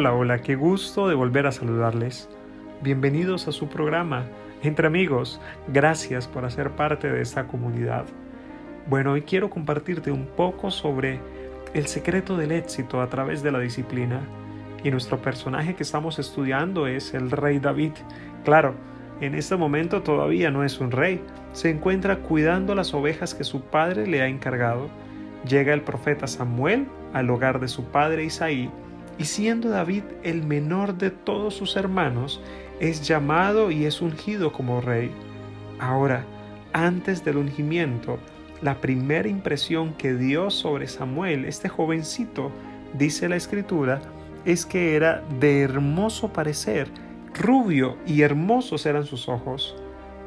Hola, hola, qué gusto de volver a saludarles. Bienvenidos a su programa Entre Amigos. Gracias por hacer parte de esta comunidad. Bueno, hoy quiero compartirte un poco sobre el secreto del éxito a través de la disciplina. Y nuestro personaje que estamos estudiando es el rey David. Claro, en este momento todavía no es un rey. Se encuentra cuidando las ovejas que su padre le ha encargado. Llega el profeta Samuel al hogar de su padre Isaí y siendo David el menor de todos sus hermanos, es llamado y es ungido como rey. Ahora, antes del ungimiento, la primera impresión que dio sobre Samuel, este jovencito, dice la escritura, es que era de hermoso parecer, rubio y hermosos eran sus ojos.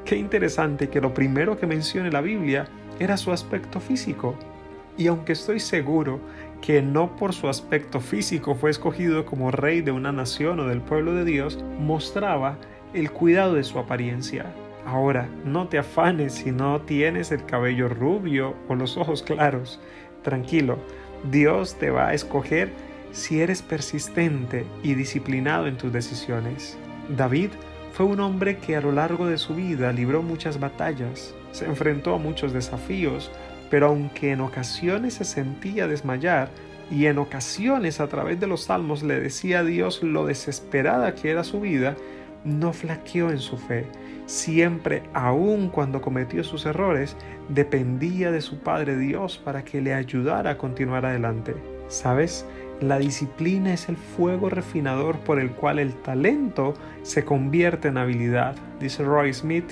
Qué interesante que lo primero que menciona la Biblia era su aspecto físico. Y aunque estoy seguro que no por su aspecto físico fue escogido como rey de una nación o del pueblo de Dios, mostraba el cuidado de su apariencia. Ahora, no te afanes si no tienes el cabello rubio o los ojos claros. Tranquilo, Dios te va a escoger si eres persistente y disciplinado en tus decisiones. David fue un hombre que a lo largo de su vida libró muchas batallas, se enfrentó a muchos desafíos, pero aunque en ocasiones se sentía desmayar y en ocasiones a través de los salmos le decía a Dios lo desesperada que era su vida, no flaqueó en su fe. Siempre, aun cuando cometió sus errores, dependía de su Padre Dios para que le ayudara a continuar adelante. ¿Sabes? La disciplina es el fuego refinador por el cual el talento se convierte en habilidad, dice Roy Smith.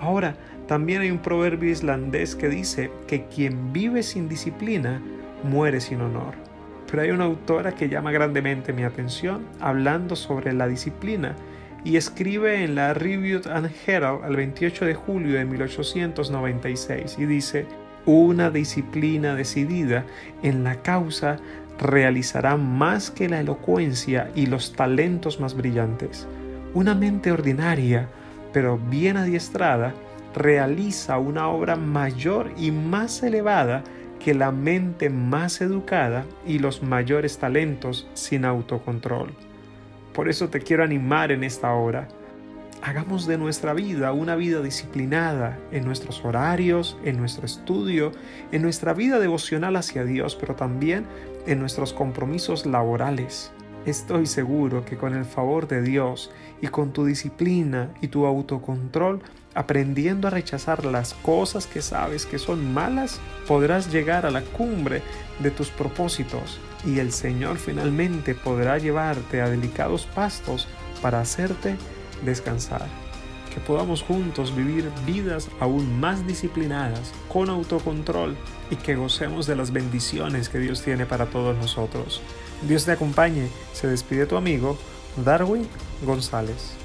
Ahora, también hay un proverbio islandés que dice que quien vive sin disciplina muere sin honor. Pero hay una autora que llama grandemente mi atención hablando sobre la disciplina y escribe en la Review and Herald el 28 de julio de 1896 y dice, una disciplina decidida en la causa realizará más que la elocuencia y los talentos más brillantes. Una mente ordinaria, pero bien adiestrada, realiza una obra mayor y más elevada que la mente más educada y los mayores talentos sin autocontrol. Por eso te quiero animar en esta hora. Hagamos de nuestra vida una vida disciplinada en nuestros horarios, en nuestro estudio, en nuestra vida devocional hacia Dios, pero también en nuestros compromisos laborales. Estoy seguro que con el favor de Dios y con tu disciplina y tu autocontrol, aprendiendo a rechazar las cosas que sabes que son malas, podrás llegar a la cumbre de tus propósitos y el Señor finalmente podrá llevarte a delicados pastos para hacerte descansar. Que podamos juntos vivir vidas aún más disciplinadas, con autocontrol y que gocemos de las bendiciones que Dios tiene para todos nosotros. Dios te acompañe. Se despide tu amigo Darwin González.